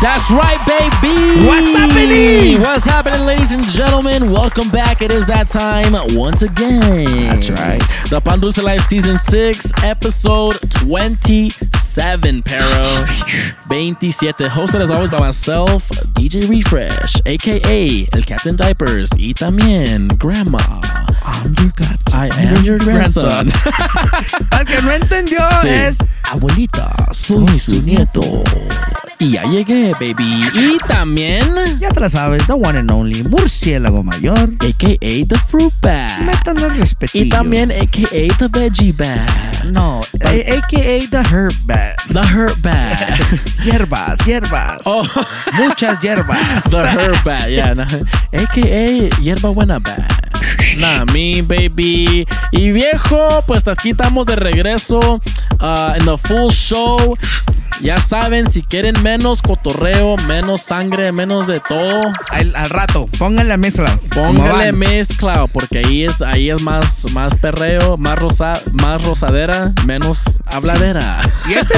That's right, baby. What's happening? What's happening, ladies and gentlemen? Welcome back. It is that time once again. That's right. The Pan Dulce Live Season 6, Episode 27, Pero. 27. Hosted as always by myself, DJ Refresh, aka El Captain Diapers, y también Grandma. I'm your god. I am your grandson. Al que no entendió Sí. es abuelita, soy su nieto. Y ya llegué, baby. Y también, Ya te la sabes, the one and only murciélago mayor. aka The Fruit Bag. Métale el respetillo. Y también aka The Veggie Bag. No, a- a.k.a. the herb bag. The Hurt Bag. Hierbas, hierbas. Oh. Muchas hierbas. The Hurt Bag, yeah. no. AKA Hierba Buena Bag. Nah, me, baby. Y viejo, pues aquí estamos de regreso uh, en the full show. Ya saben, si quieren menos cotorreo, menos sangre, menos de todo, Al, al rato, pónganle la mezcla. ¿Cómo póngale van? mezcla, porque ahí es, ahí es más, más perreo, más, rosa, más rosadera, menos habladera. Y, este,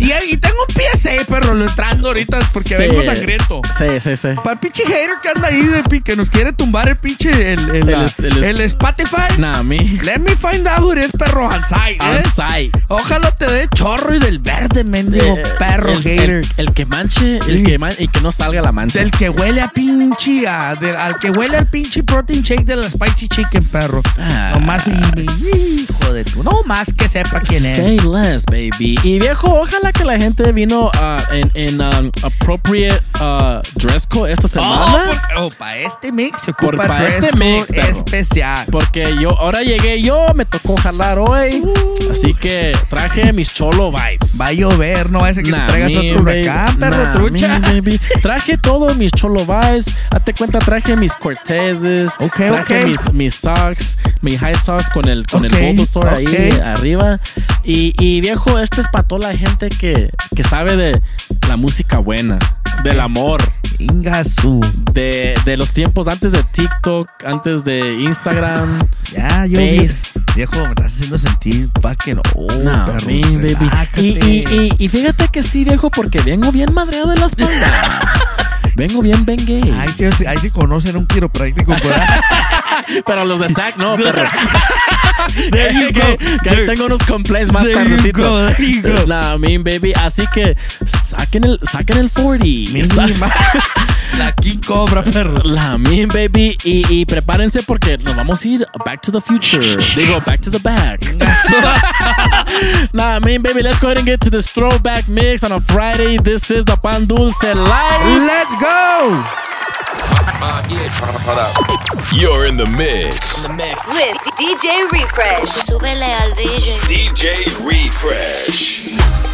y, y tengo un PSA, perro, lo entrando ahorita porque Sí. vengo sangriento. Sí, sí, sí. Para el pinche hater que anda ahí de que nos quiere tumbar el pinche el, el, El la- es- el es- el Spotify. Nah, me. Let me find out who it is, perro site, ¿eh? Site. Ojalá te dé chorro y del verde, mendigo Eh, perro el, hater. el- el que manche, el Sí. que man- y que no salga la mancha. Del que huele a pinche, a- del- al que huele al pinche protein shake de la spicy chicken, perro. Ah. No más, hijo de tu, no más que sepa quién es. Say less, baby. Y viejo, ojalá que la gente vino ah, en, en um, appropriate ah, dress code esta semana. Oh, para este mix se Por- ocupa pa' dress este mix, perro. especial. Porque yo, ahora llegué yo, me tocó jalar hoy. Así que traje mis cholo vibes. Va a llover, no va a ser que Nah, te traigas otro huracán, perro Nah, trucha. me, baby. Traje todos mis cholo vibes. Hazte cuenta, traje mis Cortezes. Ok, traje ok. mis, mis socks, mi high socks con el, con Ok, el Bulbasaur ahí arriba. Y, y viejo, esto es para toda la gente que, que sabe de la música buena, del amor. Ingasu. De, de los tiempos antes de TikTok, antes de Instagram. Ya, yo. Face. Viejo, me estás haciendo sentir pa' que no. No, perro. me, baby. Y, y, y, y fíjate que sí, viejo, porque vengo bien madreado de la espalda. vengo bien ben gay. Ahí sí, ahí sí conocen un quiropráctico ahí. Pero los de SAC no, perro. There you go. que ahí tengo unos complaints más tardecito. Nah, mean baby. Así que saquen el, saquen el 40. Mi Sa- ma- La King Cobra, perro. La mean baby. Y, y prepárense porque nos vamos a ir back to the future. Digo, back to the back. nah, mean baby, let's go ahead and get to this throwback mix on a Friday. This is the Pan Dulce Live. Let's go. You're in the mix. with DJ Refresh. Súbele al DJ. DJ Refresh.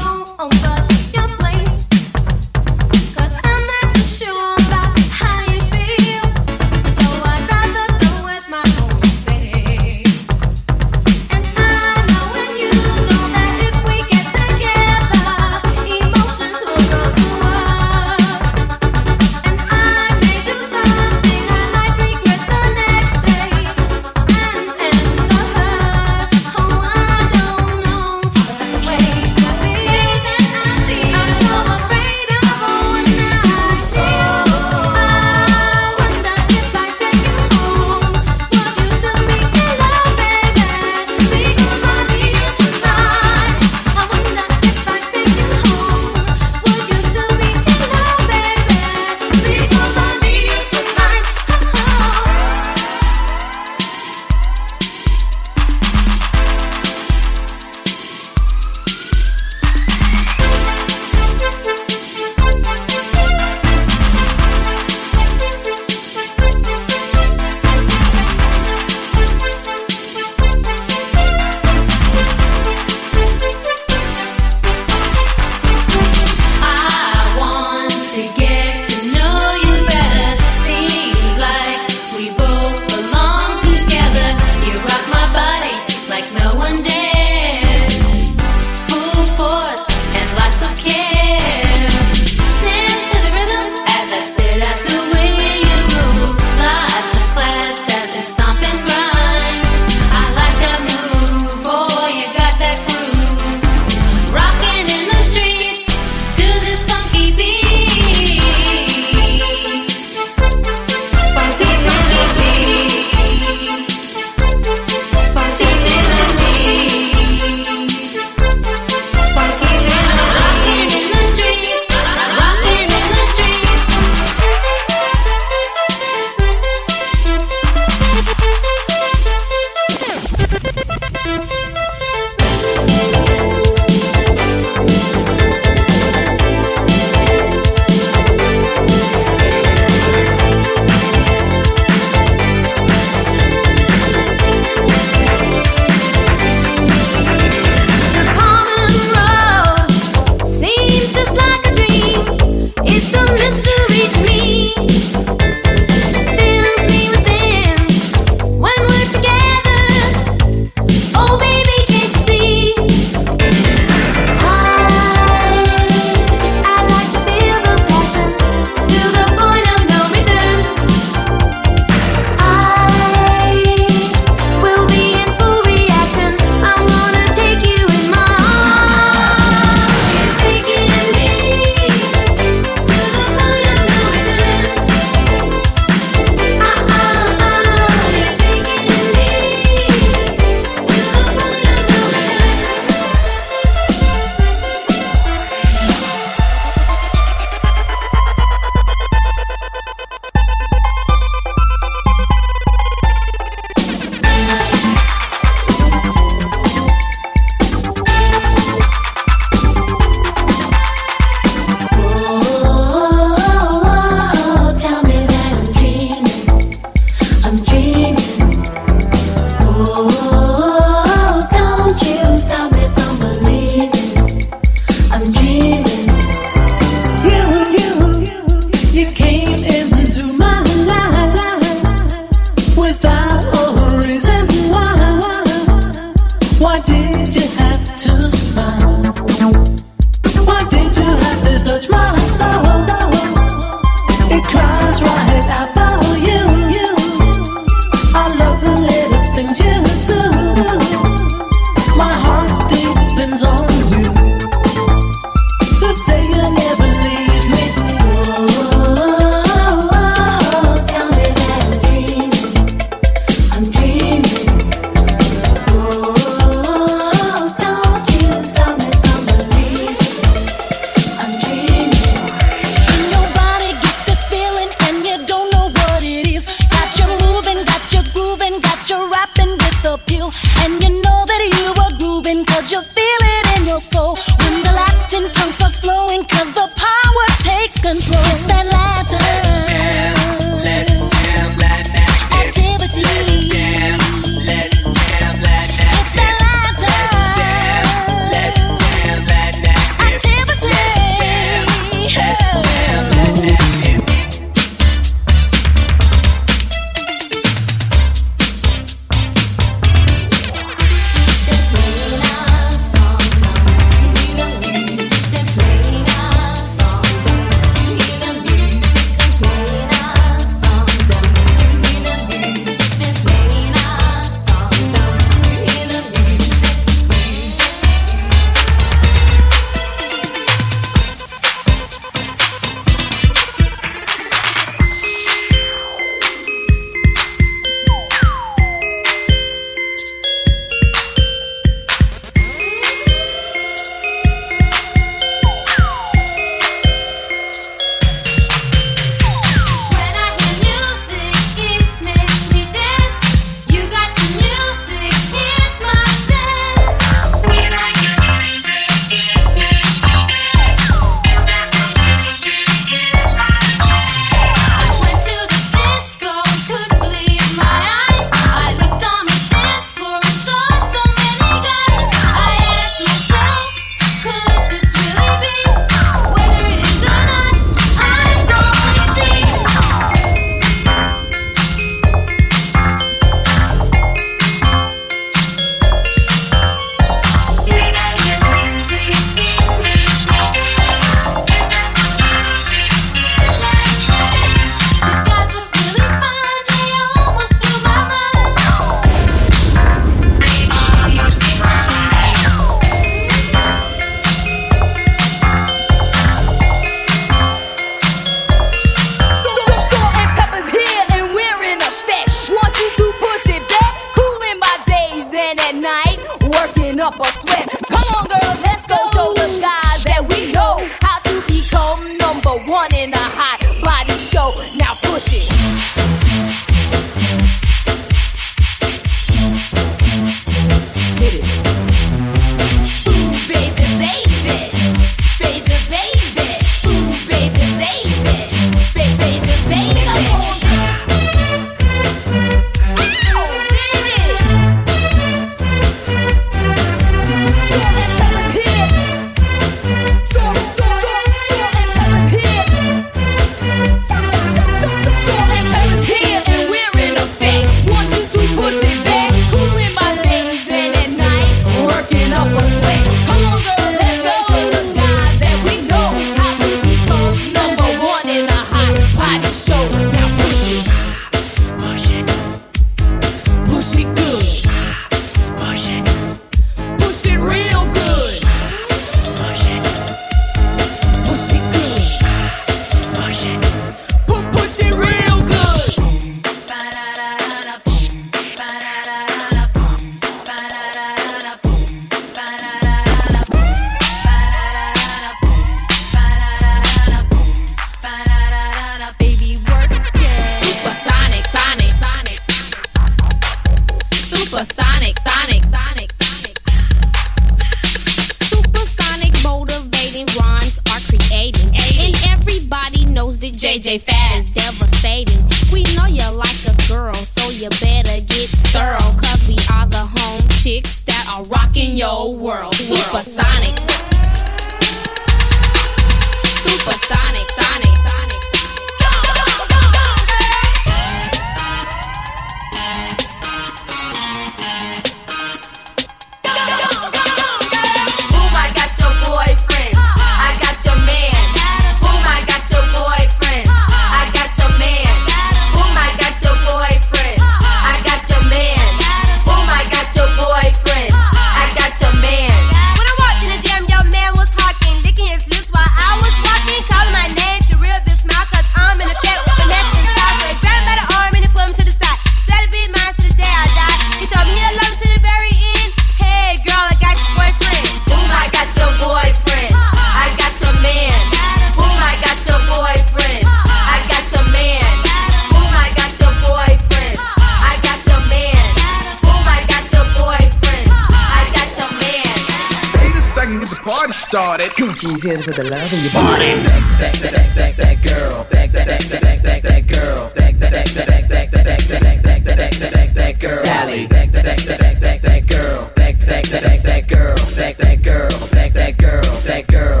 started. Gucci's here for the love in your body. That, that, that, that, that, girl. That, that, that, that, that, that, girl. That, that, that, that, that, that, that, that, that, that, that, that, that, girl. Sally. That, that, that, that, that, that, girl. That, that, that, that, that girl. That, that girl. That, that girl. That girl.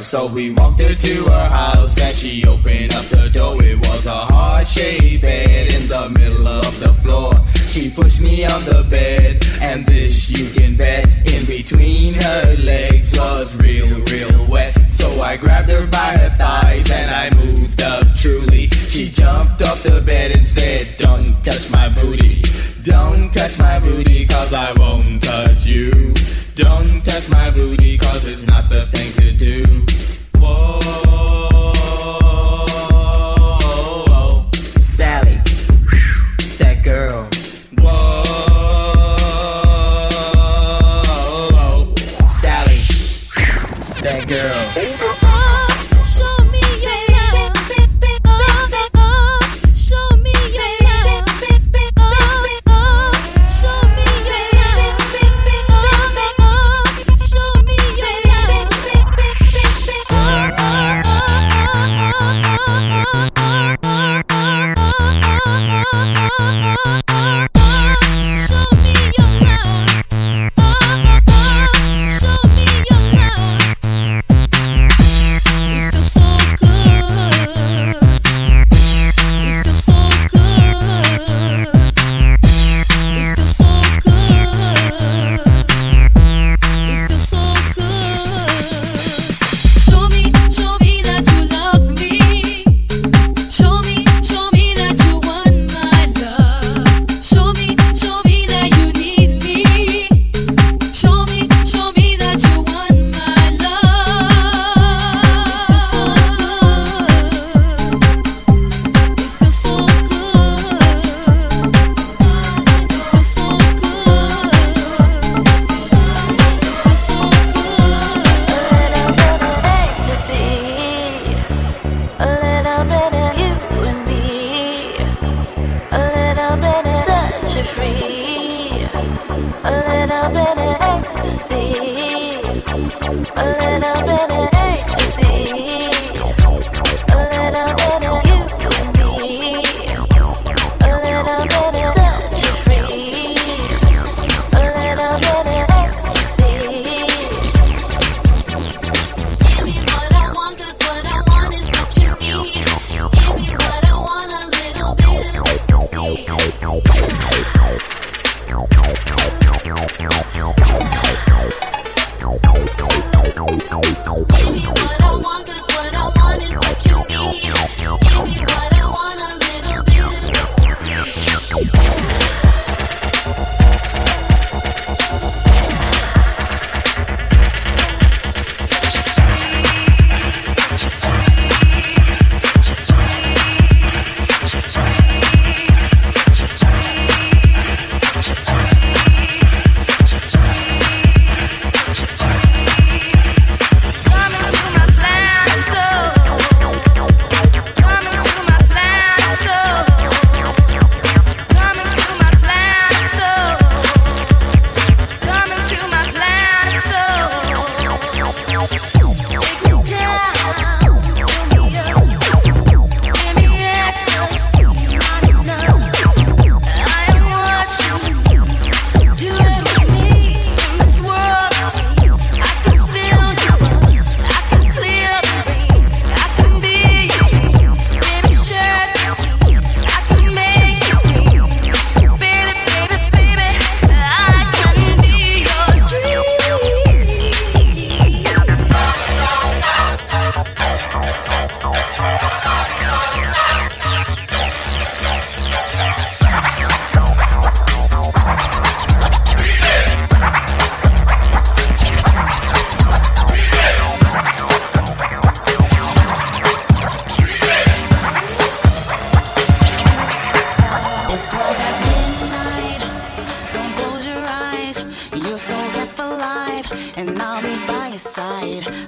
So we walked into to her house and she opened up the door. It was a heart shaped bed in the middle of the floor. She pushed me on the bed, and this you can bet. In between her legs was real, real wet. So I grabbed her by her thighs and I moved up truly. She jumped off the bed and said, Don't touch my booty. Don't touch my booty cause I won't touch you. Don't touch my booty cause it's not the thing to do. Whoa.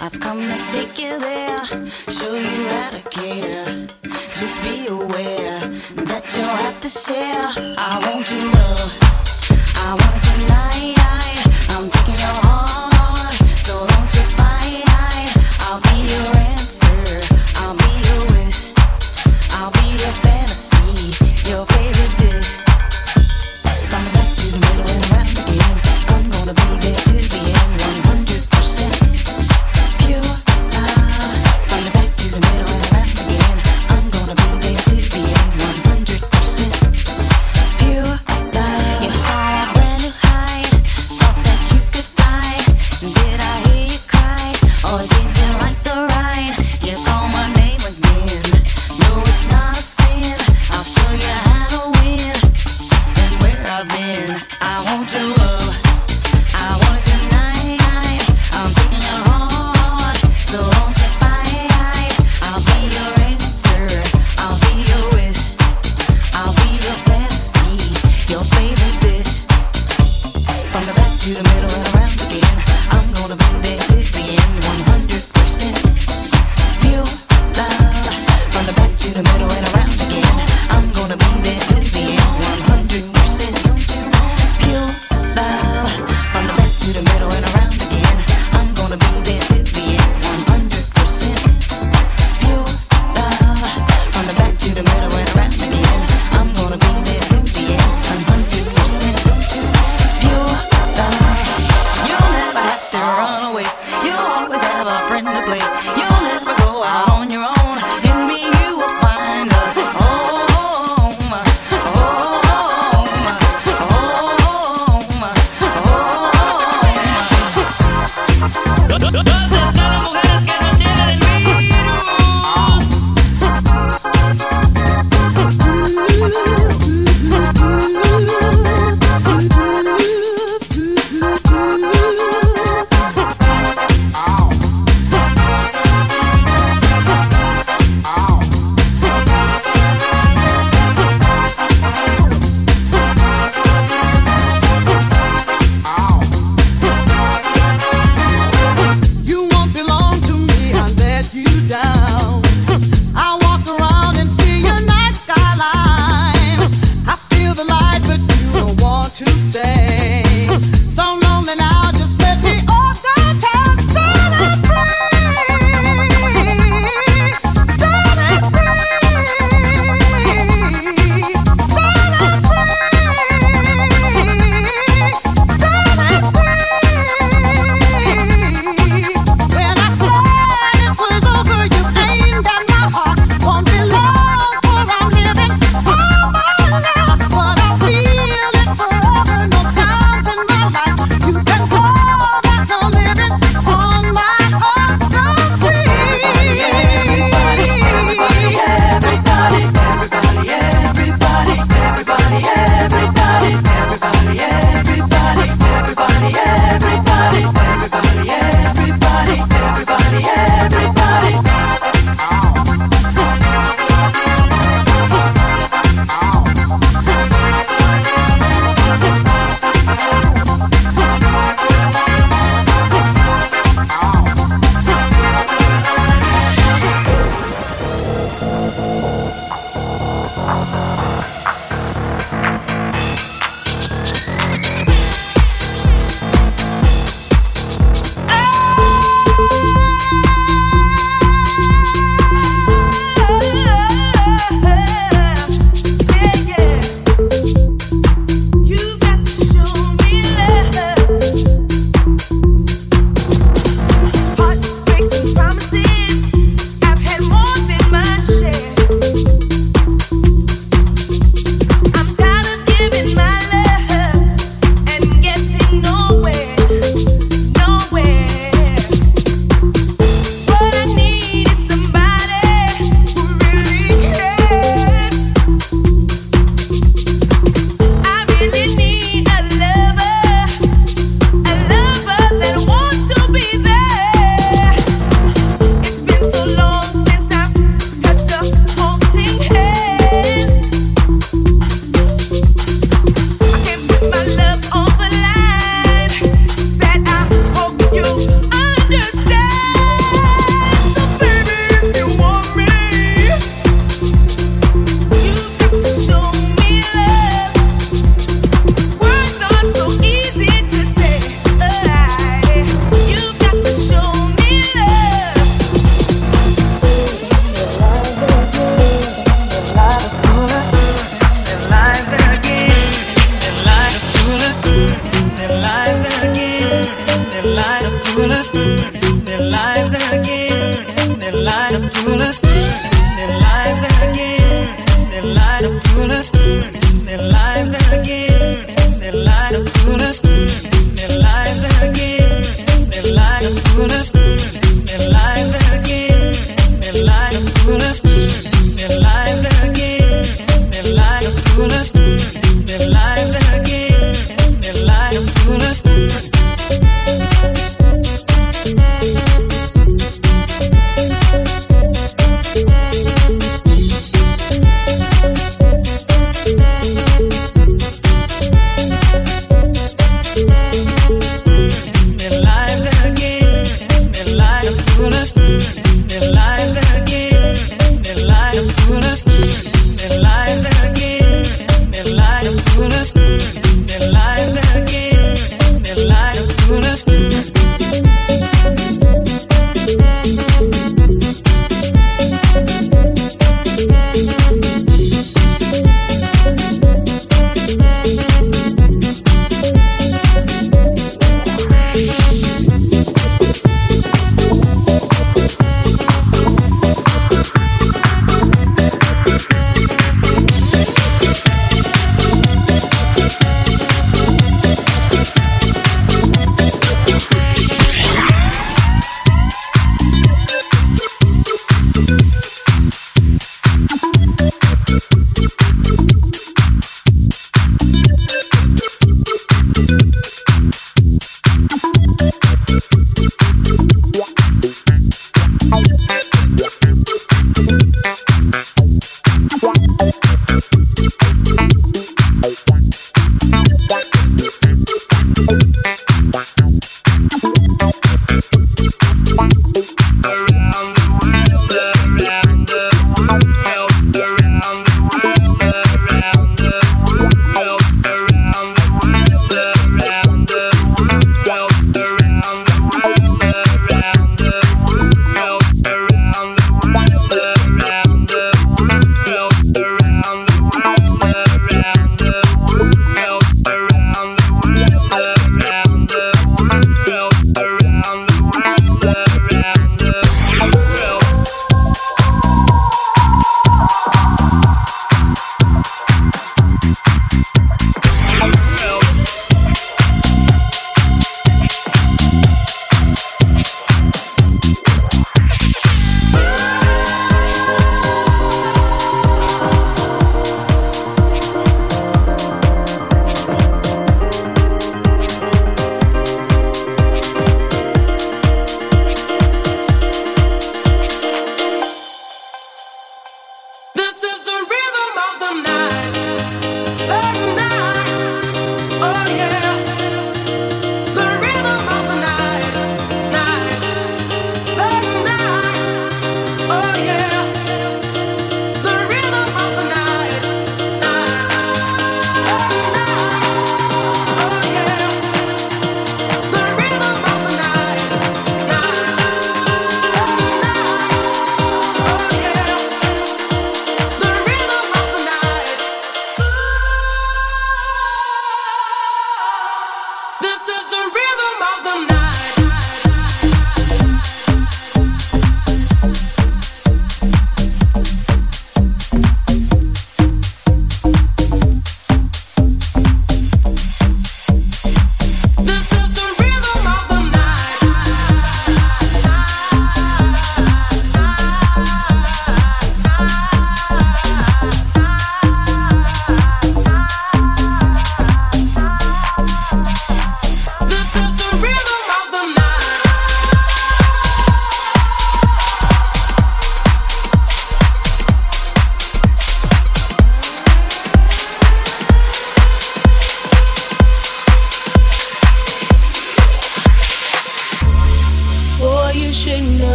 I've come to take you there, show you how to care.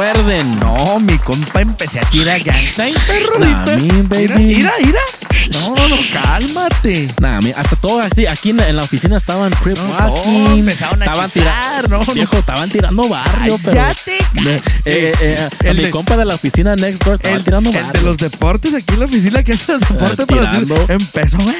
Acuerden. No, mi compa empecé a tirar gangsta, perro. Nah. Mira, mira, mira. No, no, no, cálmate. Nah, mi- hasta todo así, aquí en la, en la oficina estaban crip No, empezaron a estaban tirando. no. Viejo, estaban tirando barrio, pero. Eh, eh, eh, a El mi de- compa de la oficina next door estaba El, tirando el barrio. de los deportes aquí en la oficina que hace los deportes para tirando. empezó, güey.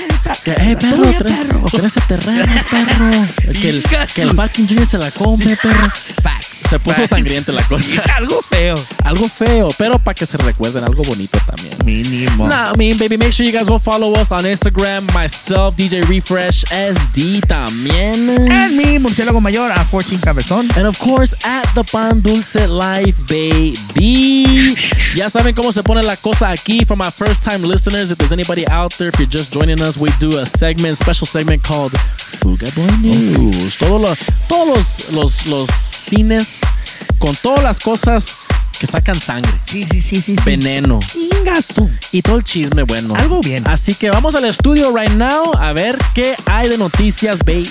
Que, eh, perro, tuya, tres, perro. tres terreno, perro. Que el, que el Parking Junior se la come, perro. Facts. Se puso Facts. sangrienta la cosa. Algo feo. Algo feo, pero para que se recuerden, algo bonito también. Mínimo. Nah, I mean, baby, make sure you guys go follow us on Instagram, myself, DJ Refresh SD también. En mi murciélago mayor a 14 cabezón. And of course, at the Pan Dulce Life, baby. Ya saben cómo se pone la cosa aquí. For my first time listeners, if there's anybody out there, if you're just joining us, we do a segment, special segment called Fuga Boy News. Todos los, todos los, los, los fines con todas las cosas que sacan sangre, Sí, sí, sí, sí. veneno Ingasu. y todo el chisme bueno. Algo bien. Así que vamos al estudio right now a ver qué hay de noticias, baby.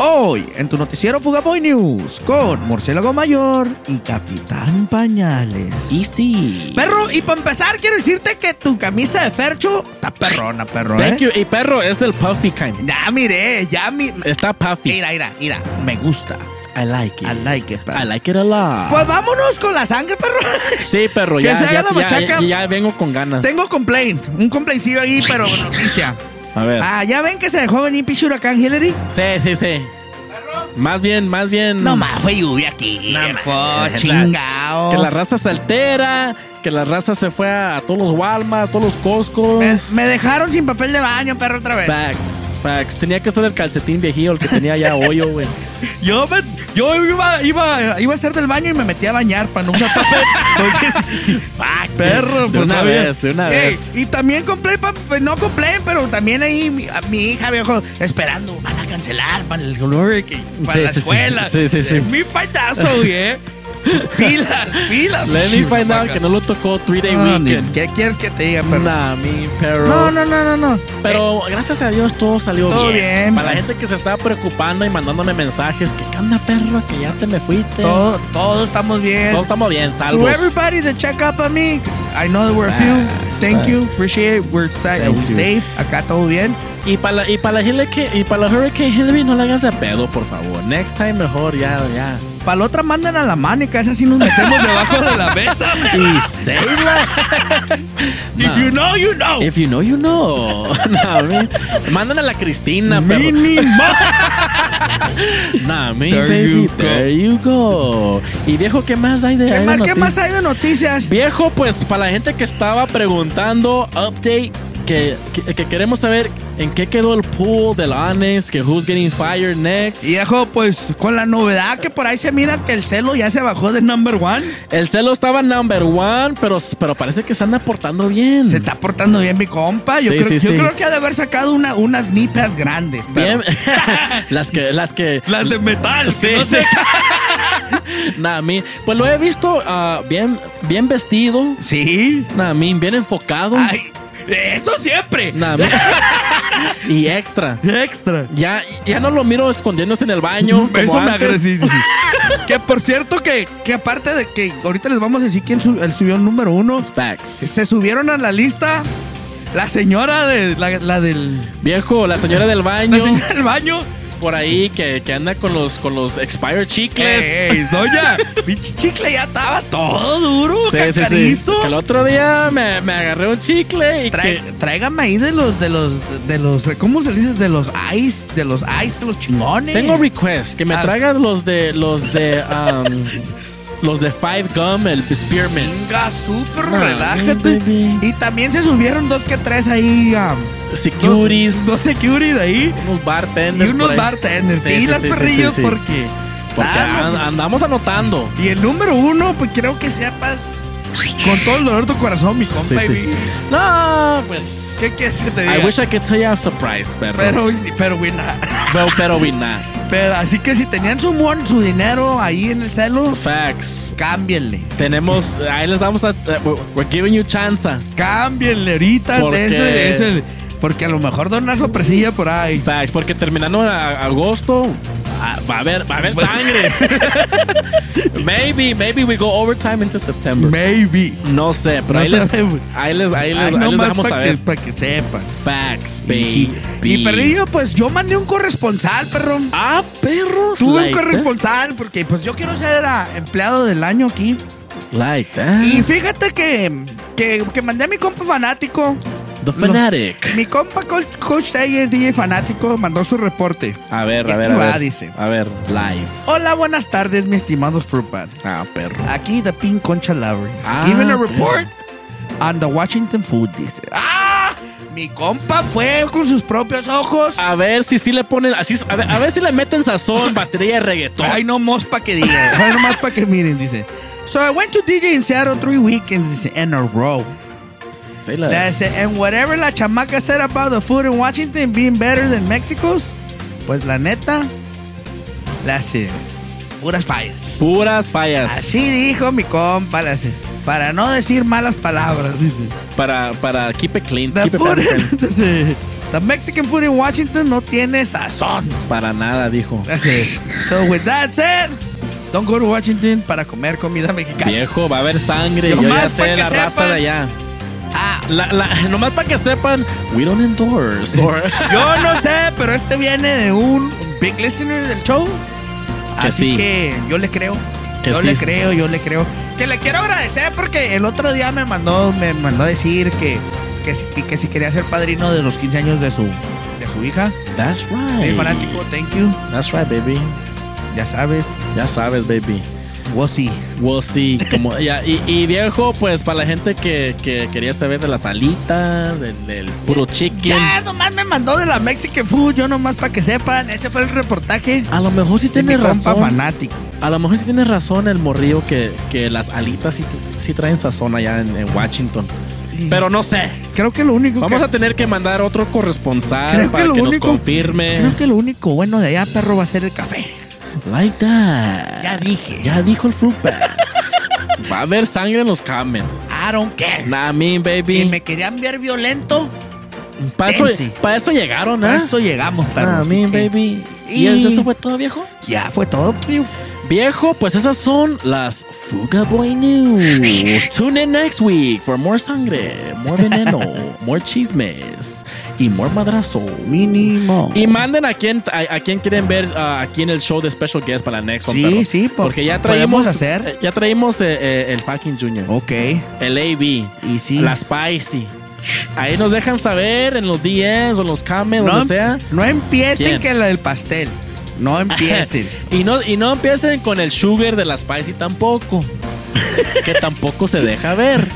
Hoy, en tu noticiero Fugaboy News, con Murciélago Mayor y Capitán Pañales. Easy. Perro, y para empezar, quiero decirte que tu camisa de Fercho está perrona, perro, Thank ¿eh? you. Y perro, es del puffy kind. Ya miré, ya mi... Está puffy. Mira, mira, mira. Me gusta. I like it. I like it, perro. I like it a lot. Pues vámonos con la sangre, perro. sí, perro, que ya, se haga ya, la machaca. ya- ya vengo con ganas. Tengo complaint. Un complaincillo ahí, pero noticia. A ver. Ah, ¿ya ven que se dejó venir pinche huracán Hillary? Sí, sí, sí. Más bien, más bien. No más, fue lluvia aquí. No, viejo, chingao. Que la raza se altera, que la raza se fue a, todos los Walmart, a todos los Costco. me, me dejaron sin papel de baño, perro, otra vez. Facts, facts. Tenía que ser el calcetín viejillo, el que tenía ya hoyo, güey. Yo, me, yo iba, iba, iba a hacer del baño y me metí a bañar para no usar papel. Fuck. Perro, De pues una está bien. vez, de una Ey, vez. Y también compré, pues, no compré, pero también ahí mi, hija viejo esperando. Van a cancelar para el glory, para Sí, la sí, escuela. Sí, sí, sí. Mi paitazo, güey. eh. Pilas, pilas. Let me find out que no lo tocó three day No, ni- weekend. ¿Qué quieres que te diga, perro? Nah, mi perro. No, no, no, no, no. Pero gracias a Dios todo salió Todo bien. bien, Para la man. gente que se estaba preocupando y mandándome mensajes, que qué onda, perro, que ya te me fuiste. Todo, todos estamos bien. Todos estamos bien, To salvos. everybody that check up on me, I know that we're a few. Thank you, appreciate it. We're, sa- Thank we you. safe. Acá todo bien. Y para la, y para la Hurricane, y para la Hurricane Hillary no la hagas de pedo, por favor. Next time mejor, ya, ya. Para la otra mandan a la manica, esa sí nos metemos debajo de la mesa. Y say If you know, you know. If you know, you know. no, mi, mandan a la Cristina. Mínimo. Nah, mi There baby, you go. there you go. Y viejo, ¿qué más hay de ¿Qué hay de más, ¿Qué más hay de noticias? Viejo, pues para la gente que estaba preguntando, update, que, que, que queremos saber en qué quedó el pool del Honest, que who's getting fired next. Viejo, pues con la novedad que por ahí se mira que el celo ya se bajó de number one. El celo estaba number one, pero, pero parece que se anda portando bien. Se está portando bien mi compa. Yo, Sí, creo, sí, yo sí. creo que ha de haber sacado una, unas nipas grandes. pero- Bien. las que, las que. Las de metal. Sí, no. Nah, mi, pues lo he visto ah, bien, bien vestido. Sí. Nah, mi, bien enfocado. Ay, eso siempre. Mi- y extra. Extra. Ya, ya no lo miro escondiéndose en el baño. como Eso me antes. agresivo. que por cierto, que, que aparte de que ahorita les vamos a decir quién subió el número uno, Facts. se subieron a la lista la señora de la, la del Viejo, la señora del baño. la señora del baño. Por ahí que, que anda con los, con los expired chicles. Ey, doña, pinche chicle ya estaba todo duro, Sí, sí, sí. cacarizo. Que el otro día me, me agarré un chicle y Trae- que. tráigame ahí de los, de los, de los, ¿cómo se dice? De los ice, de los ice, de los chingones. Tengo request que me Ah. traigan los de los de um, los de Five Gum, el Spearmint. Venga, súper, Nah, relájate. baby. Y también se subieron dos que tres ahí, um, Securities, Dos, dos securities ahí. unos bartenders. Y unos bartenders. Sí, y sí, las sí, perrillos porque. Porque Ah, an- andamos anotando. Y el número uno, pues creo que sepas con todo el dolor de tu corazón, mi compa. Y- No, pues. ¿Qué quieres que te diga? I wish I could tell you a surprise, perro. pero, pero, güey, nah. pero, pero we not. Pero así que si tenían su, mon- su dinero ahí en el celo, Facts. cámbienle. Tenemos, ahí les damos, a, we're, we're giving you chance. Cámbienle ahorita. Porque- ese es el- porque a lo mejor da una sorpresilla por ahí. Facts, porque terminando a- agosto, Ah, va a haber, va a haber sangre. maybe, maybe we go overtime into September. Maybe. No sé, pero No ahí, les, ahí les, ahí les, Ay, ahí les nomás dejamos pa' que- saber. pa' que sepan. Facts, Y, baby. sí. Y perrillo, pues yo mandé un corresponsal, perro. Ah, perros. Tuve like un corresponsal porque pues yo quiero ser empleado del año aquí. Like that. Y fíjate que, que, que mandé a mi compa fanático. The Fanatic. Mi compa Co- Coach Tay es DJ fanático, mandó su reporte. A ver, a ver, aquí a va, ver. dice. A ver, live. Hola, buenas tardes, mi estimados Fruitpad. Ah, perro. Aquí The Pink Concha Lowry. Ah, Giving a perro. report on the Washington Food, dice. ¡Ah! Mi compa fue con sus propios ojos. A ver si sí le ponen. Así, a, ver, a ver si le meten sazón, batería de reggaetón. Ay, no más para que digan. Ay, no más para que miren, dice. So I went to DJ in Seattle three weekends, dice, in a row. Say. That's it. And whatever la chamaca said about the food in Washington being better than Mexico's, pues la neta, las eh, puras fallas. Puras fallas. Así dijo mi compa, eh, para no decir malas palabras, dice. Para, para keep it clean. The keep it food, Mexican food in Washington no tiene sazón. Para nada, dijo. That's it. So with that said, don't go to Washington para comer comida mexicana. Viejo, va a haber sangre. Yo ya Nomás pa' sé la raza sepan. de allá. Ah, La, la, nomás para que sepan, we don't endorse. or- Yo no sé, pero este viene de un big listener del show. Que Así sí. que yo le creo. Que yo sí. le creo, yo le creo. Que le quiero agradecer porque el otro día me mandó, me mandó a decir que, que, que, que si quería ser padrino de los 15 años de su, de su hija. That's right. fanático, thank you. That's right, baby. Ya sabes. Ya sabes, baby. Como ya, y, y viejo, pues para la gente que, que quería saber de las alitas, del, del puro chicken. Ya, nomás me mandó de la Mexican food. Yo nomás para que sepan. Ese fue el reportaje. A lo mejor sí compa razón. fanático. A lo mejor sí tienes razón el morrillo que, que las alitas sí, sí traen sazón allá en, en Washington. Pero no sé. Creo que lo único Vamos que, a tener que mandar otro corresponsal Creo que para lo que, único- nos confirme. Creo que lo único bueno de allá, perro, va a ser el café. Like that. Ya dije. Ya dijo el fruit bat. Va a haber sangre en los comments. I don't care. Nah, me, Y baby. me querían ver violento. Para eso, pa' eso llegaron, A ¿ah? eso llegamos, perro. Ah, me, que baby. ¿Y, Y- eso fue todo, viejo? Ya fue todo, tío. Viejo, pues esas son las Fuga Boy News. Tune in next week for more sangre, more veneno, more chismes y more madrazo. Mínimo. Y manden a quien, a, a quien quieren ver ah, aquí en el show de Special Guest para la next one. Sí, perro. sí, po- Porque ya traímos. hacer. eh, Ya traímos eh, eh, el fucking Junior. Ok. El AB. Y sí. La Spicy. Ahí nos dejan saber en los DMs o en los comments, no, donde sea. no empiecen ¿Quién? que la del pastel. No empiecen. y, no, y no empiecen con el sugar de la Spicy tampoco. que tampoco se deja ver.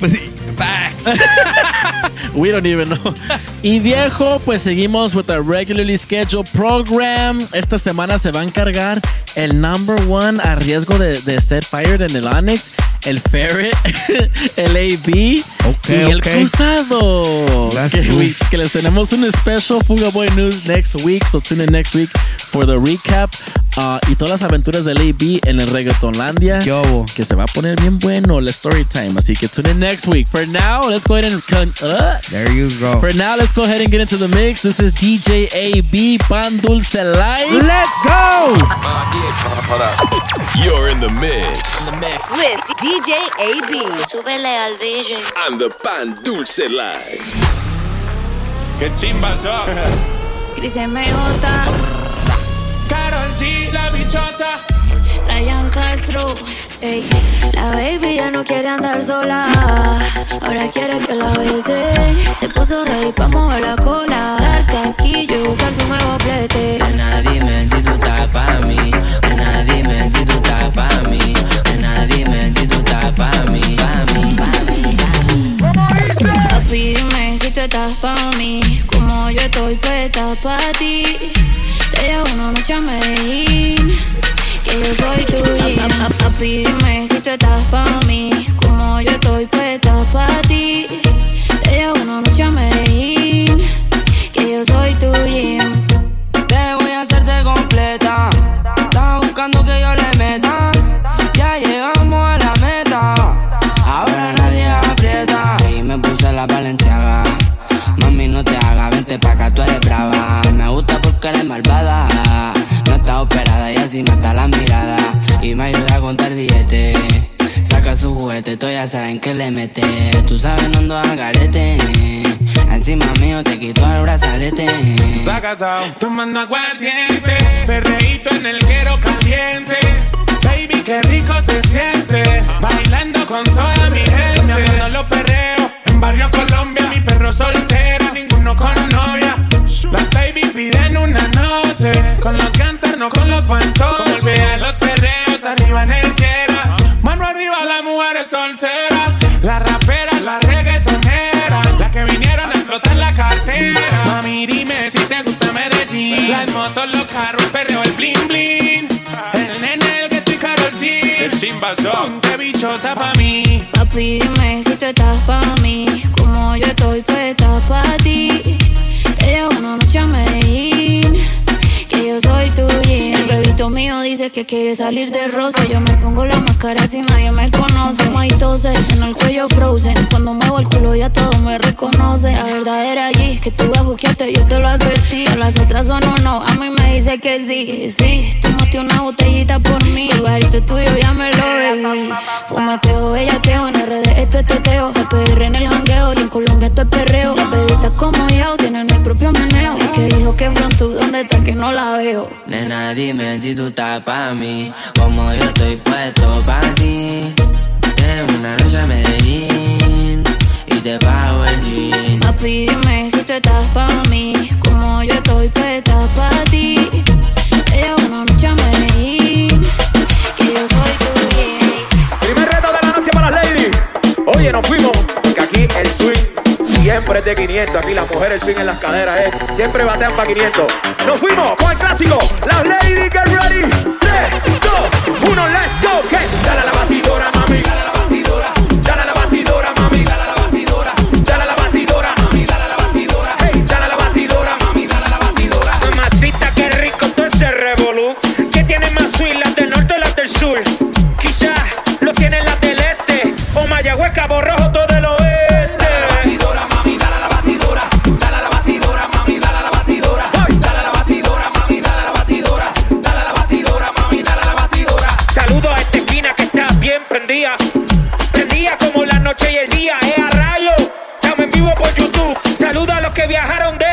pues facts. We don't even know. Y viejo, pues seguimos with our regularly scheduled program. Esta semana se va a encargar el number one a riesgo de, de ser fired en el Onyx, el Ferret, el AB Ok, y el ok. Cruzado. That's Que, true. we- que les tenemos un special Fuga Boy News next week. So tune in next week for the recap uh, y todas las aventuras del AB en el Reggaetonlandia. ¿Qué hubo? Que se va a poner bien bueno el story time. Así que tune in next week. For now, let's go ahead and. con- uh, There you go. for now, let's go ahead and get into the mix. This is DJ AB Pan Dulce Live. Let's go. You're in the mix. In the mix. With DJ AB. Súbele al DJ. On the Pan Dulce Live. ¡Qué chimba son! Cris MJ. Karol G, la bichota. Ryan Castro. Ey, la baby ya no quiere andar sola. Ahora quiere que la bese. Se puso ready pa' mover la cola. Darte aquí y buscar su nuevo flete. Nena, dime si tú estás pa' mí. Nena, dime si tú estás pa' mí. Nena, dime si tú estás pa' mí. Pa' mí, Papi, dime si tú estás pa' mí. Como yo estoy puesta pa' ti. Te llevo una noche a Medellín. Que yo soy tuya. Papi, dime si tú estás pa' mí. Como yo estoy puesta pa' ti. que eres malvada. No está operada y así mata la mirada. Y me ayuda a contar billetes. Saca su juguete, todos ya saben que le mete. Tú sabes, no ando al garete. Encima mío te quito el brazalete. Está casado, tomando aguardiente. Perreíto en el quero caliente. Baby, qué rico se siente. Bailando con toda mi gente. No, no, no lo perreo. En barrio Colombia, mi perro soltero. Ninguno con noche. Con los gangsters, no con los fantoches. Vean los perreos arriba en el cheras. Mano arriba, las mujeres solteras. La rapera, la reggaetonera. La que vinieron a explotar la cartera. Mami, dime si te gusta Medellín. Las motos, los carros, el perreo, el bling bling. El nene, el que y Karol G. El chimbazón. Ponte bichota pa' mí. Papi, dime si tú estás pa' mí, como yo estoy puesta pa' ti. Llevo una noche a que quiere salir de rosa. Yo me pongo la máscara si nadie me conoce. My tose, en el cuello frozen. Cuando muevo el culo ya todo me reconoce. La verdadera allí, que tú vas buquearte, yo te lo advertí. A las otras son un no, a mí me dice que sí. Sí, tomaste una botellita por mí. El tuyo ya me lo bebí. Fumeteo, bellateo, en RD esto es teteo. El PR en el jangueo y en Colombia esto es perreo. Las bebitas como yo tienen el propio meneo. El que dijo que pronto, ¿dónde está que no la veo? Nena, dime si tú estás pa' mí, como yo estoy puesto pa' ti. Tengo una noche a Medellín y te pago el jean. Papi, dime si tú estás pa' mí, como yo estoy puesta pa' ti. Llevo una noche a Medellín, que yo soy tuya. Primer reto de la noche para las ladies. Oye, nos fuimos, porque aquí el swing siempre es de 500. Aquí las mujeres swing en las caderas, eh. Siempre batean para 500. Nos fuimos con el clásico. Las ladies, get ready. 3, 2, 1, let's go. A la batidora, viajaron desde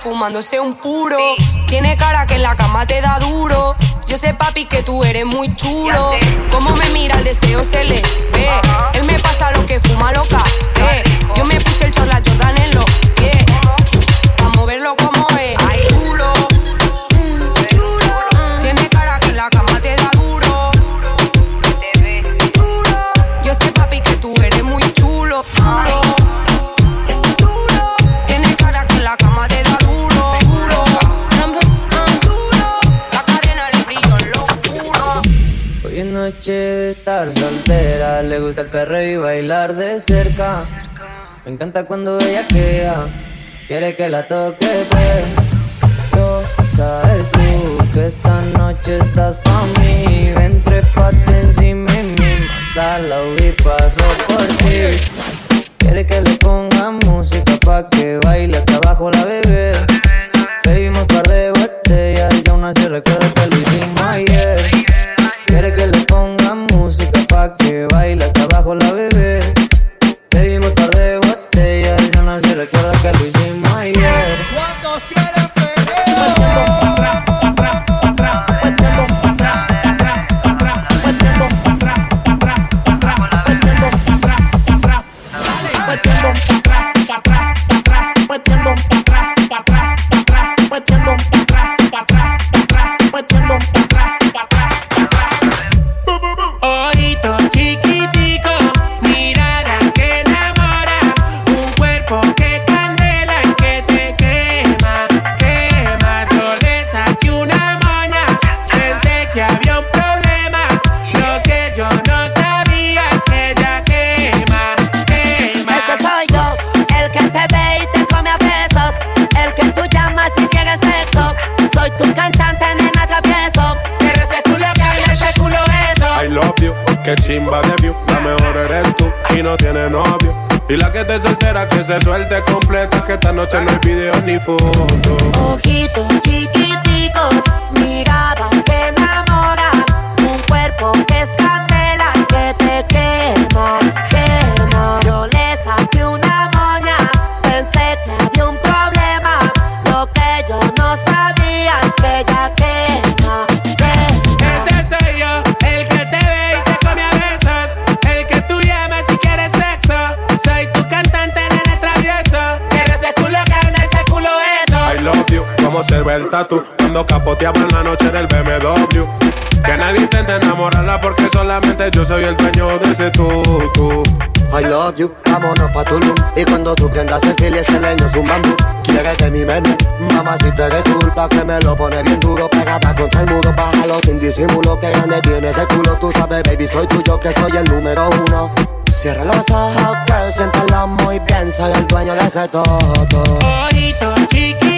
fumándose un puro. Tiene cara que en la cama te da duro. Yo sé, papi, que tú eres muy chulo. Como me mira, el deseo se le ve. Él me pasa lo que fuma loca. Yo me puse el chorla de cerca. Me encanta cuando ella queda, quiere que la toque, pero sabes tú que esta noche estás pa' mí. Ven, trépate encima de mí, mátala y paso por ti. Quiere que le ponga música pa' que baile hasta abajo la bebé. Bebimos par de botellas y aún así recuerdo que Que te soltera que se suelte completa. Que esta noche no hay video ni foto. Ojitos chiquiticos, tatu Cuando capoteaba en la noche del BMW Que nadie intente enamorarla porque solamente yo soy el dueño de ese tutu I love you, vámonos pa' Tulum. Y cuando tú prendas el fil y ese leño es un bambú Quieres de mi menú, mamá si te eres culpa Que me lo pone bien duro, pegada contra el muro Bájalo sin disimulo, que grande tiene ese culo. Tú sabes, baby, soy tuyo, que soy el número uno. Cierra los ojos, girl, siéntalo muy bien Soy el dueño de ese todo Ojitos chiquiticos,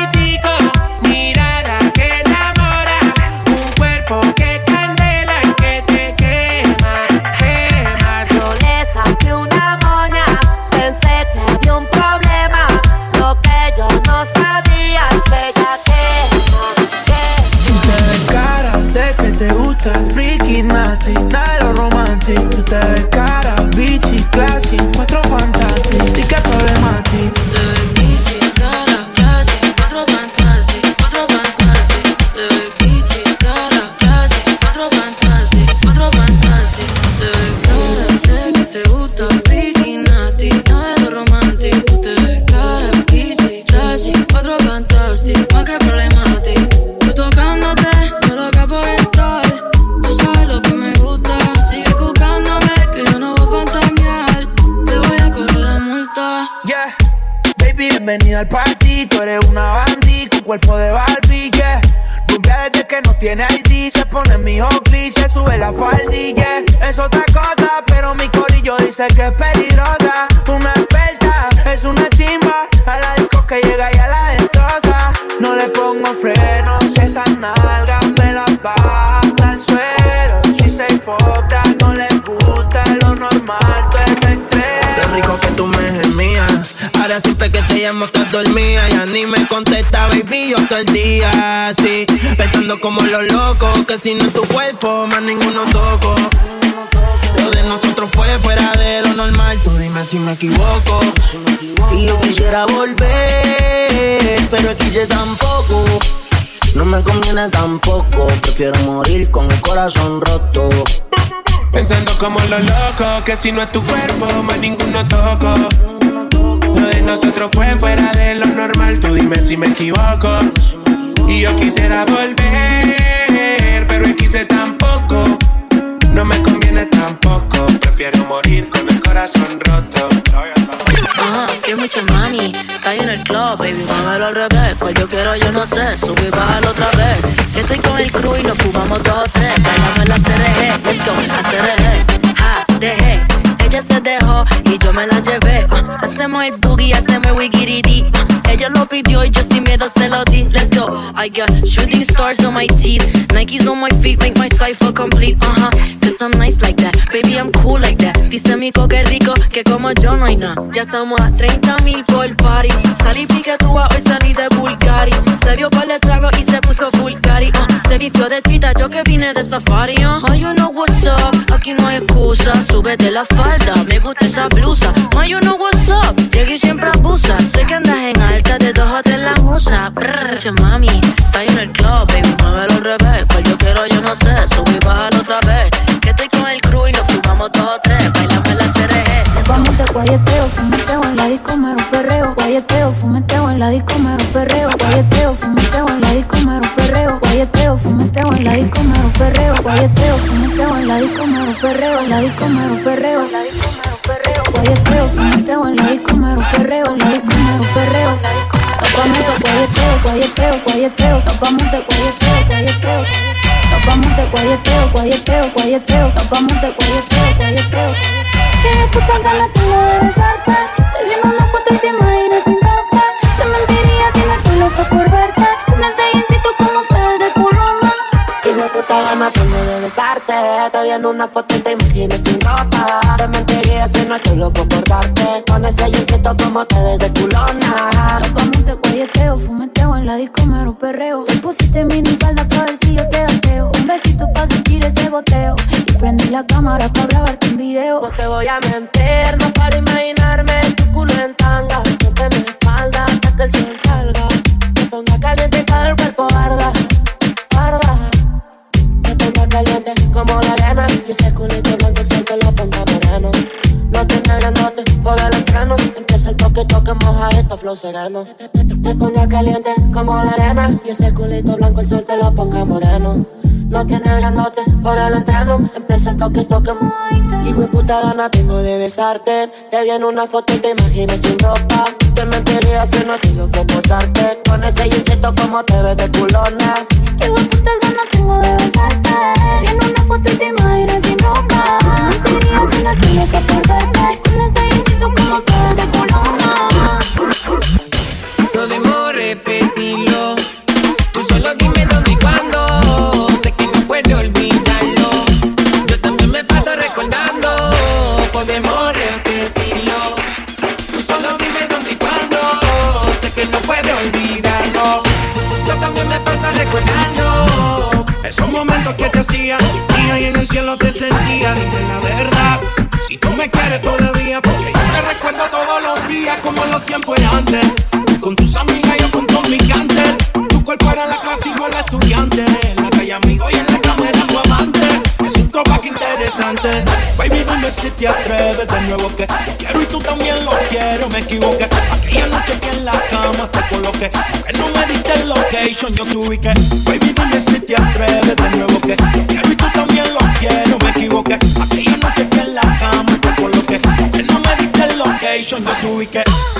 tiene ID, se pone mi cliché, sube la faldilla. Es otra cosa, pero mi corillo dice que es peligrosa. Una experta, es una chimba. A la disco que llega y a la destroza. No le pongo frenos, esas nalgas me Ahora supe que te llamo, estás dormida. Ya ni me contesta, baby, yo todo el día. Así, pensando como los locos. Que si no es tu cuerpo, más ninguno toco. Lo de nosotros fue fuera de lo normal. Tú dime si me equivoco. Y yo quisiera volver, pero aquí yo tampoco. No me conviene tampoco, prefiero morir con el corazón roto. Pensando como los locos Que si no es tu cuerpo, más ninguno toco Lo de nosotros fue fuera de lo normal Tú dime si me equivoco Y yo quisiera volver Pero aquí quise tampoco No me conviene tampoco Prefiero morir con el corazón roto Ajá, que mucho money. Ahí en el club, baby, muévelo al revés. Cual yo quiero, yo no sé. Subí bájalo otra vez. Que estoy con el crew y nos fumamos dos tres. Bailamos la CRG, let's go, la CRG. Ja. Ella se dejó y yo me la llevé. Ah, hacemos el boogie, hacemos el wigiridi. Ah, ella lo pidió y yo sin miedo se lo di. Let's go. I got shooting stars on my teeth. Nikes on my feet make my cipher complete. Uh huh. Cause I'm nice like that. Baby, I'm cool like that. Dice mi que rico que como yo no hay nada. Ya estamos a 30 mil por party. Salí piquetúa, hoy salí de Bulgari. Se dio par de trago y se puso Bulgari. Uh, se vistió de chita, yo que vine de safari. Uh. Oh, you know what's up, aquí no hay excusa. Súbete la falda, me gusta esa blusa. Oh, you know what's up, llegué y siempre abusa. Sé que andas en alta, de dos o tres la musa. Brr, mami, está en el club, baby, muévelo al revés. Cual yo quiero, yo no sé, subí y bájalo otra vez. Que estoy con el crew y nos fumamos todos tres. Bailame la CRG. Vamos de guayeteo, fumeteo en la disco, mero perreo. Guayeteo, fumeteo en la disco, mero perreo. Guayeteo, fumeteo en la disco, mero perreo. Guayeteo, fumeteo en la disco, mero perreo. Guayeteo, fumeteo en la disco, mero perreo. En la disco, mero perreo. En la disco, mero perreo. Guayeteo, fumeteo en la disco, mero perreo. En la disco, mero perreo. Nos vamos de guayeteo, guayeteo, guayeteo. Nos vamos de guayeteo, guayeteo. Nos vamos de guayeteo, guayeteo, guayeteo. Nos vamos de guayeteo, guayeteo. Qué puta gana tengo de besarte. Te vi en una foto y te en una foto y te imagines sin ropa. Te mentiría si no estoy loco por darte. Con ese jeansito como te ves de culona. Locamente guayeteo, fumeteo en la disco mero perreo. Te pusiste mini falda para ver si yo te dateo. Un besito para sentir ese goteo. Y prendí la cámara para grabarte un video. No te voy a mentir, no Ese culito blanco siempre lo pongo moreno. No tiene grandote, póngale toque, toque, moja esto, flow sereno. Te, te, te, te ponga caliente como la arena. Y ese culito blanco el sol te lo ponga moreno. No tiene grandote por el entreno. Empieza el toque, toque, Hijo de puta gana tengo de besarte. Te vi en una foto y te imaginas sin ropa. Te mentiría si no estoy loco por darte. Con ese jeansito como te ves de culona. Qué putas ganas tengo de besarte. En una foto y te imaginas sin ropa. Te diría si no ese jeansito como te ves de culona. Podemos repetirlo. Tú solo dime dónde y cuándo. Sé que no puedo olvidarlo. Yo también me paso recordando. Podemos repetirlo. Tú solo dime dónde y cuándo. Sé que no puedo olvidarlo. Yo también me paso recordando. Esos momentos que te hacía y ahí en el cielo te sentía, dime la verdad. Si tú me quieres todavía, todos como los tiempos de antes. Con tus amigas, yo con Tommy Cantel. Tu cuerpo era la clase y yo el estudiante. En la calle amigo y en la cama era tu amante. Es un throwback interesante. Baby, dime si te atreves de nuevo que lo quiero y tú también lo quiero. Me equivoqué. Aquella noche que en la cama te coloqué. Aunque no me diste el location, yo te ubiqué. Baby, dime si te atreves de nuevo que lo quiero y tú también lo quiero. Me equivoqué. PlayStation, yo tuve.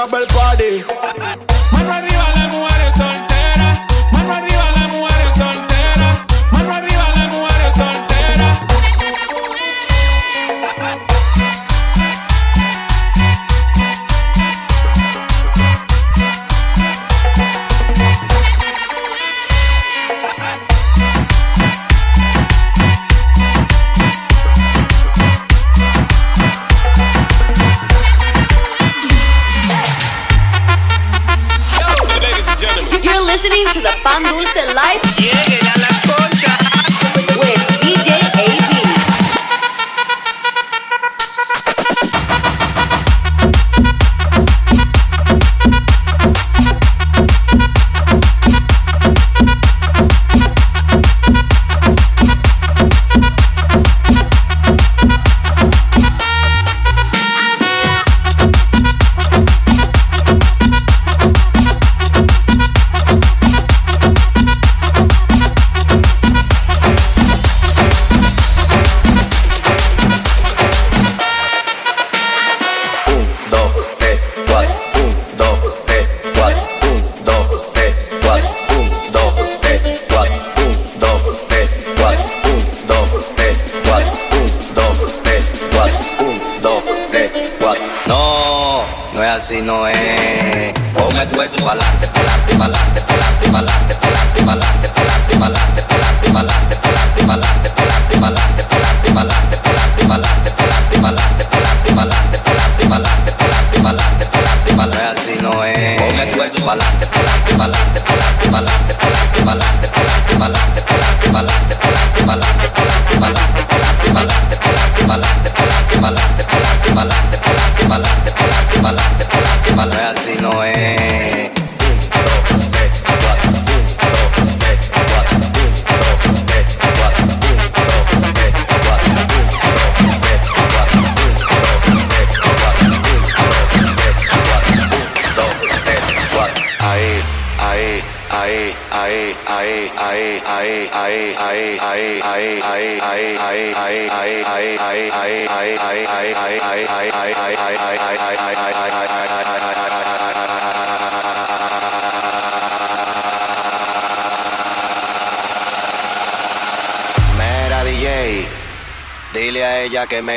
a bell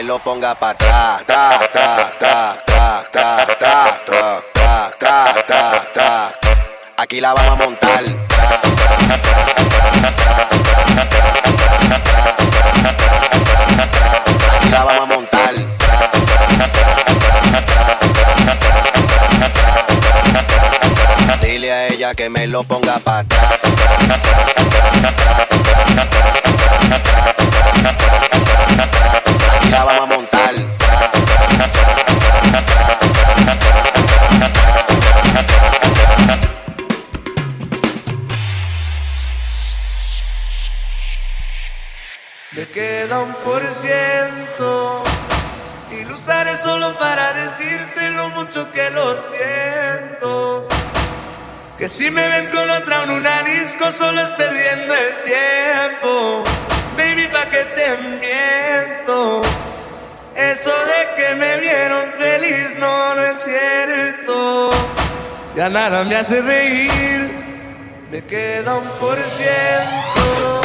lo ponga pa' atrás, tra, tra, tra, tra, tra, tra, tra, tra. Aquí la vamos a montar. Aquí la vamos a montar. Dile a ella que me lo ponga pa' atrás. Solo es perdiendo el tiempo. Baby, pa' que te miento. Eso de que me vieron feliz no, no es cierto. Ya nada me hace reír. Me queda un por ciento.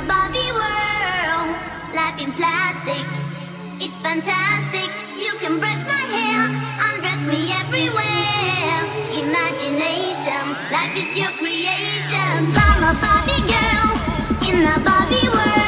The Barbie world. Life in plastic, it's fantastic. You can brush my hair, undress me everywhere. Imagination, life is your creation. I'm a Barbie girl in the Barbie world.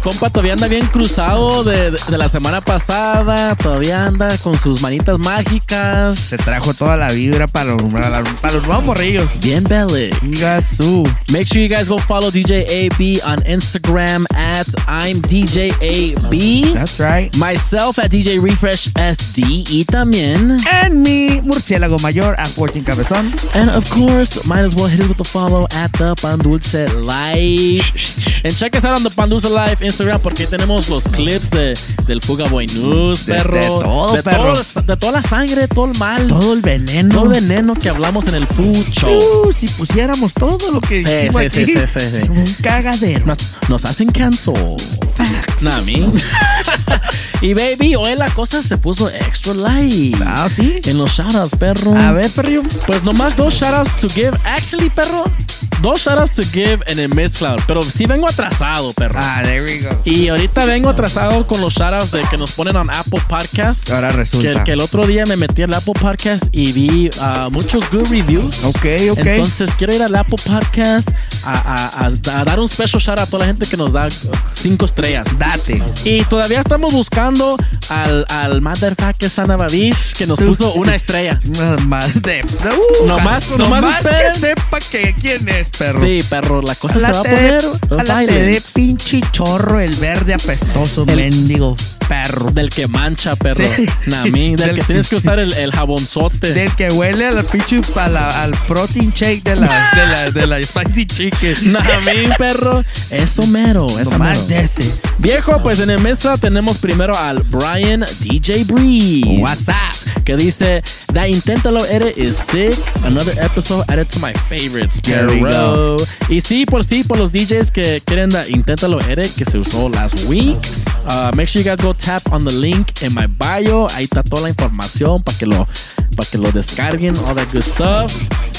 Compa todavía anda bien cruzado de, de la semana pasada. Todavía anda con sus manitas mágicas. Se trajo toda la vibra para los, para, para los nuevos morrillos. Bien belly. Gasú. Make sure you guys go follow DJ AB on Instagram at I'm DJ AB. That's right. Myself at DJ Refresh SD. Y también. En mi murciélago mayor a 14 Cabezón. And of course, might as well hit it with a follow at the Pan Dulce Live. And check us out on the Pan Dulce Live Instagram porque tenemos los clips de, del Fuga Boy News, De- perro. de todo, de perro. todo- de toda la sangre, todo el mal. Todo el veneno. Todo el veneno que hablamos en el Pucho. Uh, si pusiéramos todo lo que Sí, hicimos sí, aquí, sí, sí, sí, sí. es un cagadero. Nos, nos hacen Nah, a mí. y baby, hoy la cosa se puso extra light. Ah, sí. En los shoutouts, perro. A ver, perrillo. Pues nomás dos shoutouts to give. Actually, perro, dos shoutouts to give en el Mixcloud. Pero sí vengo atrasado, perro. Ah, there we go. Y ahorita vengo atrasado con los shoutouts de que nos ponen en Apple Podcast. Ahora resulta. Que, el- que el otro día me metí al Apple Podcast y vi ah, muchos good reviews. Ok, ok. Entonces quiero ir al Apple Podcast a, a- a- a dar un special shout out a toda la gente que nos da cinco estrellas. Date. Y todavía estamos buscando al, al motherfucker Sana Babish que nos puso una estrella. Más de. Uh, Nomás- nomás, nomás que sepa que quién es, perro. Sí, perro, la cosa se va a poner. violent. dé pinche chorro el verde apestoso, El- mendigo perro. Del que mancha, perro. Sí. Nah, mí, del, Del que tienes que usar el, el jabonzote. Del que huele a la pinche a la- al protein shake de la, de la, de la spicy chicken. Nah, mí, perro. Eso mero, eso mero. de ese. Viejo, pues en el mesa tenemos primero al Brian DJ Breeze. What's up? Que dice, that Inténtalo edit is sick. Another episode added to my favorites. Perro. Y sí, por sí, por los DJs que quieren Inténtalo edit que se usó last week. uh, make sure you guys go tap on the link in my bio. Ahí está toda la información para que lo para que lo descarguen, all that good stuff.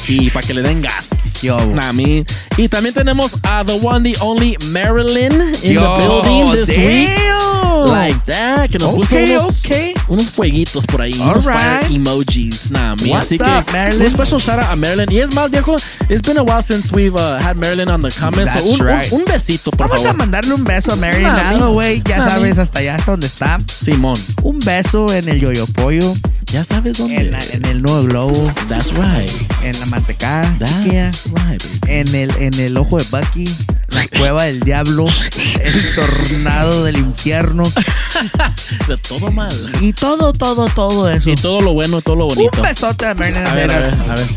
Y para que le den gas. Yo. Nah, me. Y también tenemos a the one, the only Marilyn in Yo, the building this week. damn. Like that, que nos puso Okay, unos, okay. unos fueguitos por ahí, All unos fire right. emojis. Nah, me. What's Así up, que Marilyn? un special shout out a Marilyn. Y es más, viejo, it's been a while since we've uh, had Marilyn on the comments. That's so un, un- right. un besito, por Vamos a favor. mandarle un beso a Nah, mi- güey. Ya nah, sabes, hasta allá hasta donde está. Simón, Un beso en el yoyo pollo, ya sabes dónde. en, la- en el nuevo globo, That's right. en la mantecada, chiquilla, That's right, baby. en el, en el ojo de Bucky, la cueva del diablo, el tornado del infierno De todo mal. y todo, todo, todo eso. Y todo lo bueno, todo lo bonito. Un besote a Marilyn A ver, a ver, a ver.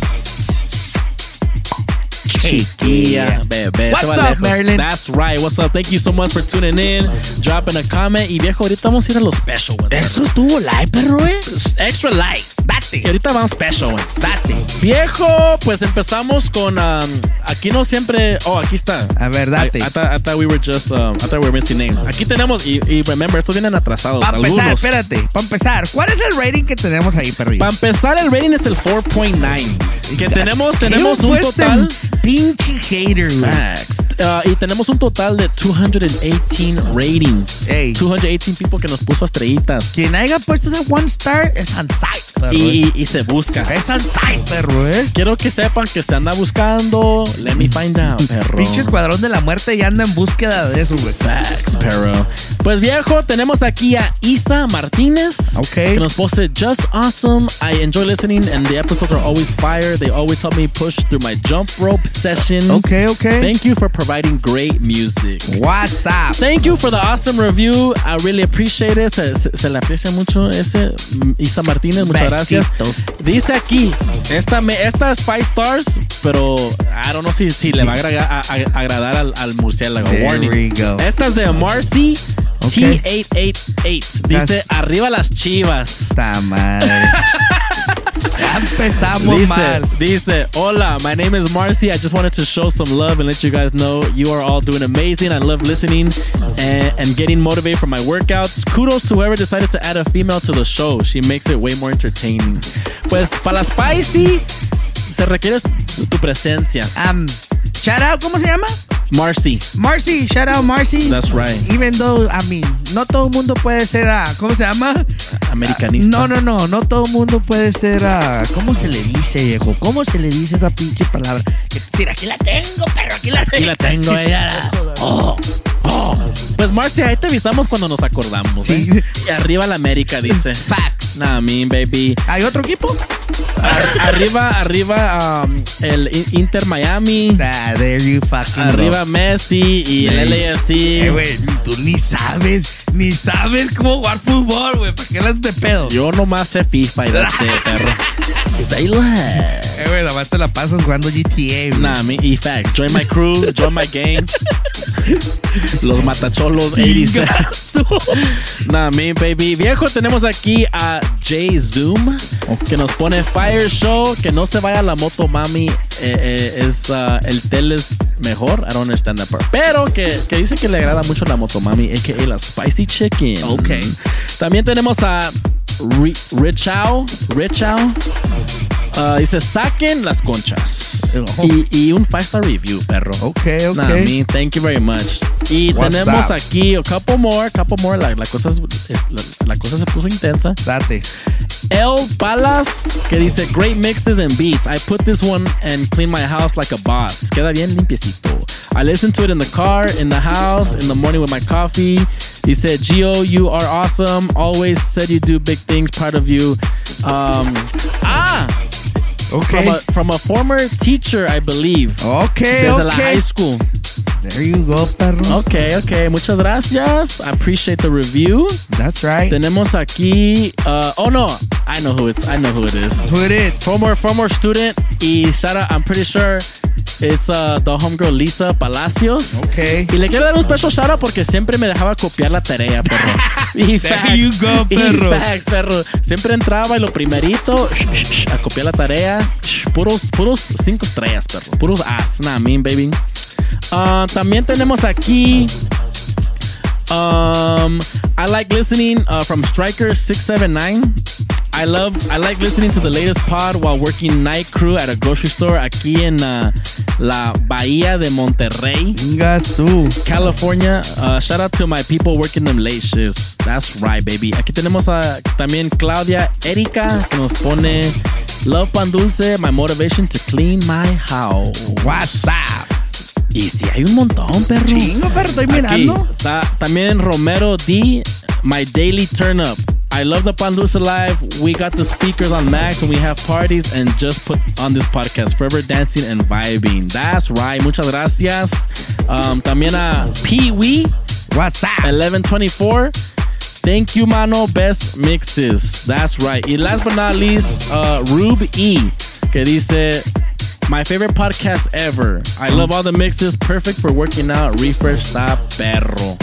Chiquilla, bebé. What's up, lejos. Marilyn? That's right. What's up? Thank you so much for tuning in, dropping a comment. Y viejo, ahorita vamos a ir a los special ones. Eso estuvo live, perro, eh. Extra light. Date. Y ahorita vamos special ones. Date. Viejo, pues empezamos con. um, aquí no siempre. Oh, aquí está. A ver, date. I, I thought, I thought we were just. Um, I thought we were missing names. Aquí tenemos. Y, y remember, estos vienen atrasados. Para empezar, espérate, para empezar, ¿cuál es el rating que tenemos ahí, perro? Para empezar, el rating es el 4.9. Que tenemos, tenemos un total. Pinche hater, güey. Facts. Uh, y tenemos un total de 218 ratings. Ey. 218 people que nos puso estrellitas. Quien haya puesto ese one star es on site. Perro. Y, y se busca. Es Ansai, perro, ¿eh? Quiero que sepan que se anda buscando. Let me find out, perro. Pinche escuadrón de la muerte ya anda en búsqueda de eso, güey. Facts, perro. Pues viejo, tenemos aquí a Isa Martínez. Ok. Que nos pose just awesome. I enjoy listening and the episodes are always fire. They always help me push through my jump rope session. Okay, okay. Thank you for providing great music. What's up? Thank you for the awesome review. I really appreciate it. Se, se- se le aprecia mucho ese. mm, Isa Martínez, muchas. Gracias. Dice aquí, esta, me, esta es five stars, pero I don't know si, si le va a, a- a- agradar al, al murciélago. There Warning. we go. Esta es de Marcy Okay. T888. Dice, arriba las chivas. Madre. ya empezamos Dice, mal. dice, hola, my name is Marcy. I just wanted to show some love and let you guys know you are all doing amazing. I love listening and, and getting motivated for my workouts. Kudos to whoever decided to add a female to the show. She makes it way more entertaining. Pues para las Spicy se requiere tu, tu presencia. Um, shout out, ¿cómo se llama? Marcy. Marcy, shout out Marcy. That's right. Even though, I mean, no todo el mundo puede ser a, ¿cómo se llama? Americanista. No, no, no, no todo el mundo puede ser a, ¿cómo se le dice, viejo? ¿Cómo se le dice esa pinche palabra? Decir, aquí la tengo, pero aquí la tengo. Aquí la tengo, ella. Oh, oh. Pues Marcy, ahí te avisamos cuando nos acordamos. ¿eh? Y arriba la América, dice. Facts. Nah, mean, baby. ¿Hay otro equipo? Ar- arriba, arriba, um, el I- Inter Miami. Ah, there you fucking Arriba. Messi y el LAFC. Eh, güey, tú ni sabes, ni sabes cómo jugar fútbol, güey. ¿Para qué las de pedo? Yo nomás sé FIFA y that's it, perro. Say less. Eh, güey, nomás te la pasas jugando GTA, güey. Nah, me, y facts. Join my crew, join my game. Los matacholos 86. nah, me, baby. Viejo, tenemos aquí a Jay Zoom, que nos pone Fire Show. Que no se vaya la moto, mami. Eh, eh, es uh, el tel es mejor. I don't understand that part. Pero que, que dice que le agrada mucho la moto, mami, a.k.a. la Spicy Chicken. Ok. También tenemos a Ri- Richao. Richao. Uh, dice, saquen las conchas. Y, y un five star review, perro. Ok, ok. Nah, me, thank you very much. Y What's tenemos up? aquí a couple more, couple more. La, la cosa, la, la cosa se puso intensa. Date. El Palas, que dice, great mixes and beats. I put this one and clean my house like a boss. Queda bien limpiecito. I listen to it in the car, in the house, in the morning with my coffee. He said, Gio, you are awesome. Always said you do big things. Proud of you. Um, ah! Okay. From a, from a former teacher, I believe. Okay, Desde la okay. high school. There you go, perro. Okay, okay. Muchas gracias. I appreciate the review. That's right. Tenemos aquí. Uh, oh no, I know who it's. I know who it is. Who it is? Former former student. Y shout out. I'm pretty sure it's uh, the homegirl Lisa Palacios. Okay. Y le quiero dar un special shout out porque siempre me dejaba copiar la tarea, perro. Y There facts, you go, y perro. facts, perro. Siempre entraba y lo primerito a copiar la tarea. Puros, puros cinco estrellas, perro. Puros as. Nah, mean, baby. Ah, también tenemos aquí. Um, I like listening uh, from Striker six seven nine. I love I like listening to the latest pod while working night crew at a grocery store aquí en uh, la Bahía de Monterrey, California. Uh, shout out to my people working them late shifts. That's right, baby. Aquí tenemos a también Claudia Erika que nos pone Love Pan Dulce, my motivation to clean my house. What's up? Y si hay un montón, perro. Chingo, perro, estoy Aquí, mirando. ta- también Romero D, my daily turn up. I love the Pan Dulce Live. We got the speakers on max and we have parties and just put on this podcast. Forever dancing and vibing. That's right. Muchas gracias. Um, también a Pee Wee. What's up? 1124. Thank you, mano. Best mixes. That's right. And last but not least, uh, Rube E, que dice, my favorite podcast ever. I love all the mixes. Perfect for working out. Refresh, stop, perro.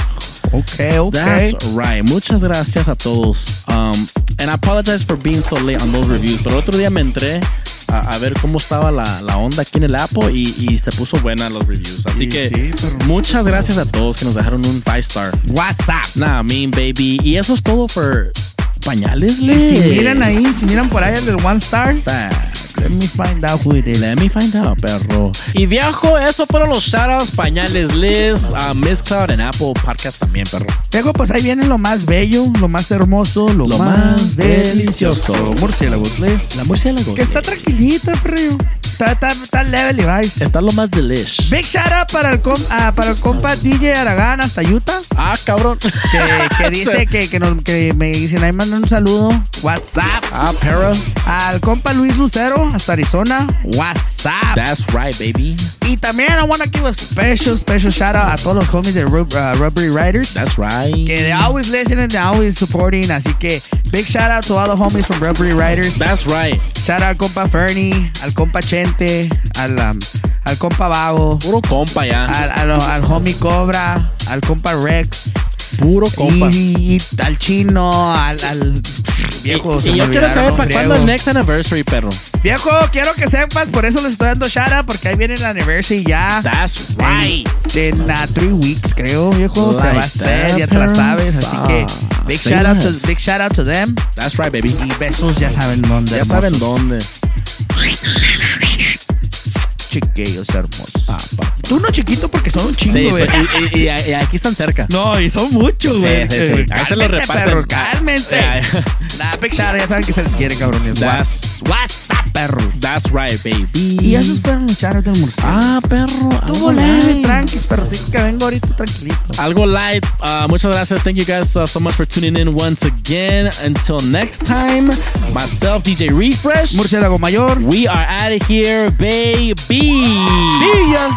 Okay, okay. That's right. Muchas gracias a todos. Um, and I apologize for being so late on those reviews. Pero el otro día me entré a, a ver cómo estaba la, la onda aquí en el Apple y, y se puso buena los reviews. Así Sí, que sí, muchas gracias a todos que nos dejaron un five star. What's up? Nah, mean baby. Y eso es todo por pañales, si miran ahí, si miran por ahí el One Star. Let me find out who it is. Let me find out, perro. Y viejo, eso fueron los shoutouts, pañales Liz, a Miss Cloud en Apple Podcast también, perro. Luego, pues ahí viene lo más bello, lo más hermoso, lo, Lo más, más delicioso. delicioso. Murciélagos, Les. La murciélago. Que está tranquilita, perro. Está, está, está level y vice. Está lo más delish. Big shout out para el, com- ah, para el compa DJ Aragán hasta Utah. Ah, cabrón. Que, que dice que, que, nos- que me dicen ahí mandan un saludo. WhatsApp. Ah, perro. Al compa Luis Lucero hasta Arizona. WhatsApp. That's right, baby. Y también I want to give a special, special shout out a todos los homies de Rub- uh, Rubbery Riders. That's right. Que they always listening, they always supporting. Así que big shout out to all the homies from Rubbery Riders. That's right. Shout out al compa Fernie, al compa Al, um, al compa Vago. Puro compa ya. Al, al, al homie Cobra, al compa Rex. Puro compa. Y, y al chino, al, al viejo. Y me yo quiero saber para cuándo el next anniversary, perro. Viejo, quiero que sepas, por eso les estoy dando out, porque ahí viene el anniversary ya. That's right. En uh, three weeks, creo, viejo. se va a Like hacer, ya te la sabes. Así que big Say shout, out to, big shout out to them. That's right, baby. Y besos, ya saben dónde. Ya saben hermosos. dónde. Chiquillos hermosos. Ah, pa- Tú no chiquito porque son un chingo, Sí, güey. sí, y, y- y- aquí están cerca. No, y son muchos, Sí, güey. sí, sí. Ahí se lo Cálmense, reparten. perro, cálmense. Yeah. Nah, out, ya saben que se les quiere, cabrones. That's- WhatsApp, perro. That's right, baby. Y esos fueron los out del murciélago. Ah, perro. Tuvo algo light. tranquis, pero digo que vengo ahorita tranquilito. Algo light. Uh, muchas gracias. Thank you guys uh, so much for tuning in once again. Until next time, myself, DJ Refresh. Murciélago mayor. We are out of here, baby. See. Ya.